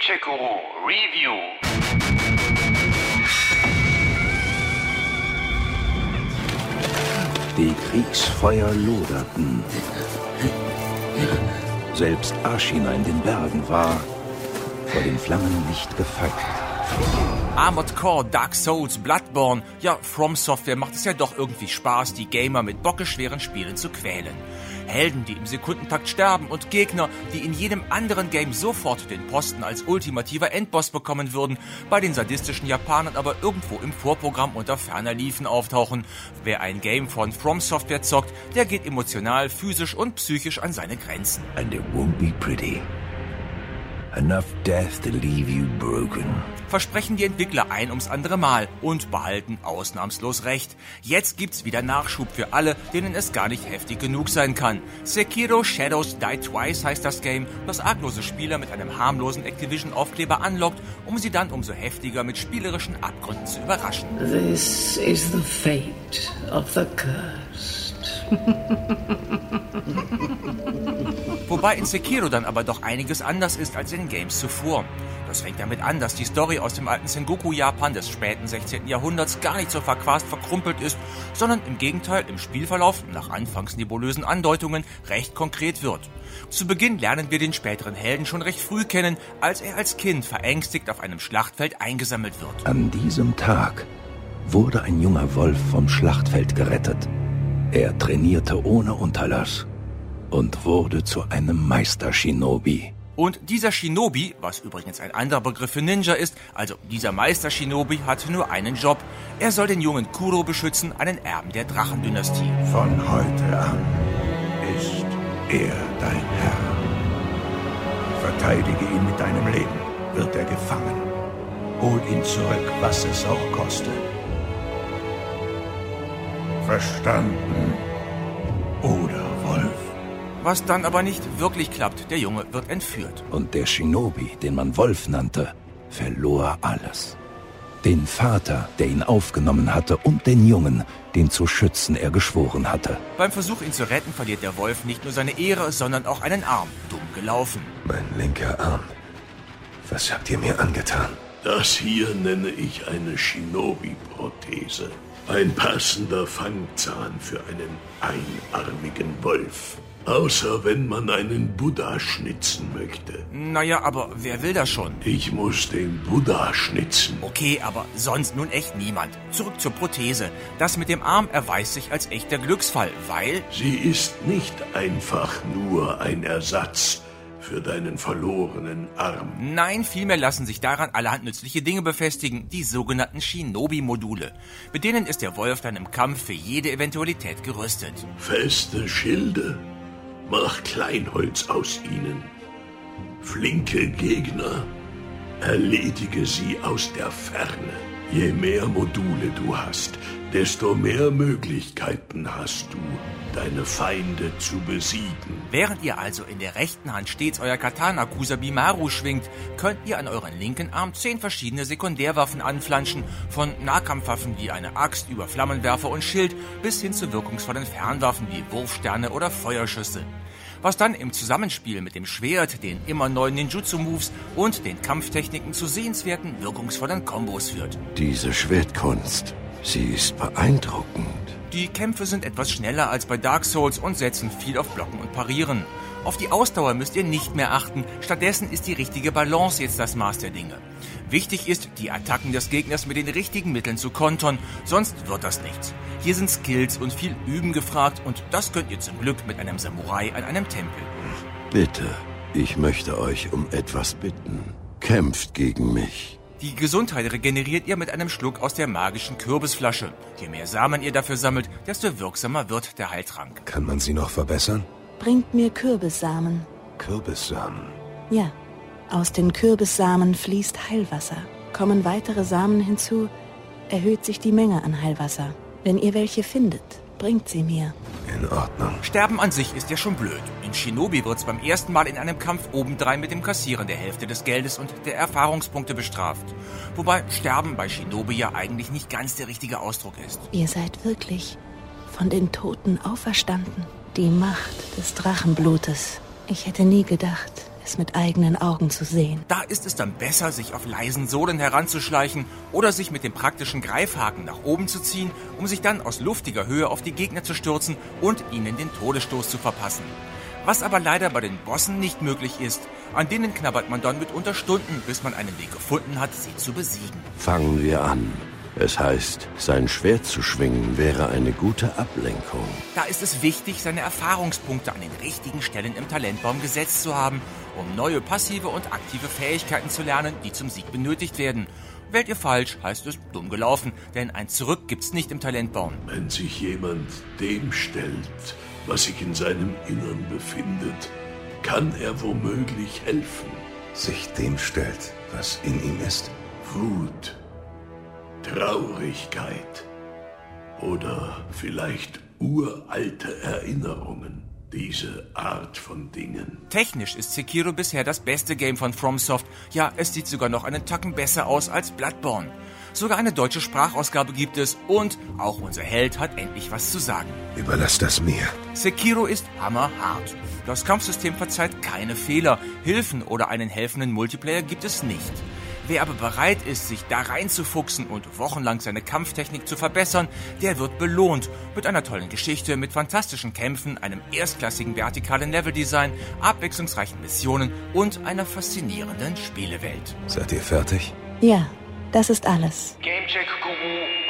Ninja-Guru Review. Die Kriegsfeuer loderten. Selbst Ashina in den Bergen war vor den Flammen nicht gefeit. Armored Core, Dark Souls, Bloodborne, ja, From Software macht es ja doch irgendwie Spaß, die Gamer mit bockeschweren Spielen zu quälen. Helden, die im Sekundentakt sterben und Gegner, die in jedem anderen Game sofort den Posten als ultimativer Endboss bekommen würden, bei den sadistischen Japanern aber irgendwo im Vorprogramm unter ferner Liefen auftauchen. Wer ein Game von From Software zockt, der geht emotional, physisch und psychisch an seine Grenzen. And it won't be pretty. Enough death to leave you broken. Versprechen die Entwickler ein ums andere Mal und behalten ausnahmslos recht. Jetzt gibt's wieder Nachschub für alle, denen es gar nicht heftig genug sein kann. Sekiro Shadows Die Twice heißt das Game, das arglose Spieler mit einem harmlosen Activision-Aufkleber anlockt, um sie dann umso heftiger mit spielerischen Abgründen zu überraschen. This is the fate of the cursed. Wobei in Sekiro dann aber doch einiges anders ist als in Games zuvor. Das fängt damit an, dass die Story aus dem alten Sengoku-Japan des späten 16. Jahrhunderts gar nicht so verquast verkrumpelt ist, sondern im Gegenteil im Spielverlauf, nach anfangs nebulösen Andeutungen, recht konkret wird. Zu Beginn lernen wir den späteren Helden schon recht früh kennen, als er als Kind verängstigt auf einem Schlachtfeld eingesammelt wird. An diesem Tag wurde ein junger Wolf vom Schlachtfeld gerettet. Er trainierte ohne Unterlass und wurde zu einem Meister-Shinobi. Und dieser Shinobi, was übrigens ein anderer Begriff für Ninja ist, also dieser Meister Shinobi hat nur einen Job. Er soll den jungen Kuro beschützen, einen Erben der Drachendynastie. Von heute an ist er dein Herr. Verteidige ihn mit deinem Leben, wird er gefangen. Hol ihn zurück, was es auch koste. Verstanden? Oder? Was dann aber nicht wirklich klappt, der Junge wird entführt. Und der Shinobi, den man Wolf nannte, verlor alles. Den Vater, der ihn aufgenommen hatte, und den Jungen, den zu schützen er geschworen hatte. Beim Versuch, ihn zu retten, verliert der Wolf nicht nur seine Ehre, sondern auch einen Arm. Dumm gelaufen. Mein linker Arm. Was habt ihr mir angetan? Das hier nenne ich eine Shinobi-Prothese. Ein passender Fangzahn für einen einarmigen Wolf. Außer wenn man einen Buddha schnitzen möchte. Naja, aber wer will das schon? Ich muss den Buddha schnitzen. Okay, aber sonst nun echt niemand. Zurück zur Prothese. Das mit dem Arm erweist sich als echter Glücksfall, weil... Sie ist nicht einfach nur ein Ersatz für deinen verlorenen Arm. Nein, vielmehr lassen sich daran allerhand nützliche Dinge befestigen, die sogenannten Shinobi-Module. Mit denen ist der Wolf dann im Kampf für jede Eventualität gerüstet. Feste Schilde, mach Kleinholz aus ihnen. Flinke Gegner, erledige sie aus der Ferne. Je mehr Module du hast, desto mehr Möglichkeiten hast du, deine Feinde zu besiegen. Während ihr also in der rechten Hand stets euer Katana Kusabimaru schwingt, könnt ihr an euren linken Arm zehn verschiedene Sekundärwaffen anflanschen, von Nahkampfwaffen wie eine Axt über Flammenwerfer und Schild bis hin zu wirkungsvollen Fernwaffen wie Wurfsterne oder Feuerschüsse was dann im Zusammenspiel mit dem Schwert, den immer neuen Ninjutsu-Moves und den Kampftechniken zu sehenswerten, wirkungsvollen Kombos führt. Diese Schwertkunst, sie ist beeindruckend. Die Kämpfe sind etwas schneller als bei Dark Souls und setzen viel auf Blocken und Parieren. Auf die Ausdauer müsst ihr nicht mehr achten, stattdessen ist die richtige Balance jetzt das Maß der Dinge. Wichtig ist, die Attacken des Gegners mit den richtigen Mitteln zu kontern, sonst wird das nichts. Hier sind Skills und viel Üben gefragt und das könnt ihr zum Glück mit einem Samurai an einem Tempel. Bitte, ich möchte euch um etwas bitten. Kämpft gegen mich. Die Gesundheit regeneriert ihr mit einem Schluck aus der magischen Kürbisflasche. Je mehr Samen ihr dafür sammelt, desto wirksamer wird der Heiltrank. Kann man sie noch verbessern? Bringt mir Kürbissamen. Kürbissamen. Ja, aus den Kürbissamen fließt Heilwasser. Kommen weitere Samen hinzu, erhöht sich die Menge an Heilwasser. Wenn ihr welche findet, bringt sie mir. In Ordnung. Sterben an sich ist ja schon blöd. In Shinobi wird's beim ersten Mal in einem Kampf obendrein mit dem Kassieren der Hälfte des Geldes und der Erfahrungspunkte bestraft. Wobei Sterben bei Shinobi ja eigentlich nicht ganz der richtige Ausdruck ist. Ihr seid wirklich von den Toten auferstanden. Die Macht des Drachenblutes. Ich hätte nie gedacht, es mit eigenen Augen zu sehen. Da ist es dann besser, sich auf leisen Sohlen heranzuschleichen oder sich mit dem praktischen Greifhaken nach oben zu ziehen, um sich dann aus luftiger Höhe auf die Gegner zu stürzen und ihnen den Todesstoß zu verpassen. Was aber leider bei den Bossen nicht möglich ist. An denen knabbert man dann mitunter Stunden, bis man einen Weg gefunden hat, sie zu besiegen. Fangen wir an. Es heißt, sein Schwert zu schwingen wäre eine gute Ablenkung. Da ist es wichtig, seine Erfahrungspunkte an den richtigen Stellen im Talentbaum gesetzt zu haben, um neue passive und aktive Fähigkeiten zu lernen, die zum Sieg benötigt werden. Wählt ihr falsch, heißt es dumm gelaufen, denn ein Zurück gibt's nicht im Talentbaum. Wenn sich jemand dem stellt, was sich in seinem Innern befindet, kann er womöglich helfen. Sich dem stellt, was in ihm ist. Wut, Traurigkeit oder vielleicht uralte Erinnerungen. Diese Art von Dingen. Technisch ist Sekiro bisher das beste Game von FromSoft. Ja, es sieht sogar noch einen Tacken besser aus als Bloodborne. Sogar eine deutsche Sprachausgabe gibt es und auch unser Held hat endlich was zu sagen. Überlass das mir. Sekiro ist hammerhart. Das Kampfsystem verzeiht keine Fehler. Hilfen oder einen helfenden Multiplayer gibt es nicht. Wer aber bereit ist, sich da reinzufuchsen und wochenlang seine Kampftechnik zu verbessern, der wird belohnt mit einer tollen Geschichte, mit fantastischen Kämpfen, einem erstklassigen vertikalen Leveldesign, abwechslungsreichen Missionen und einer faszinierenden Spielewelt. Seid ihr fertig? Ja, das ist alles. Gamecheck Guru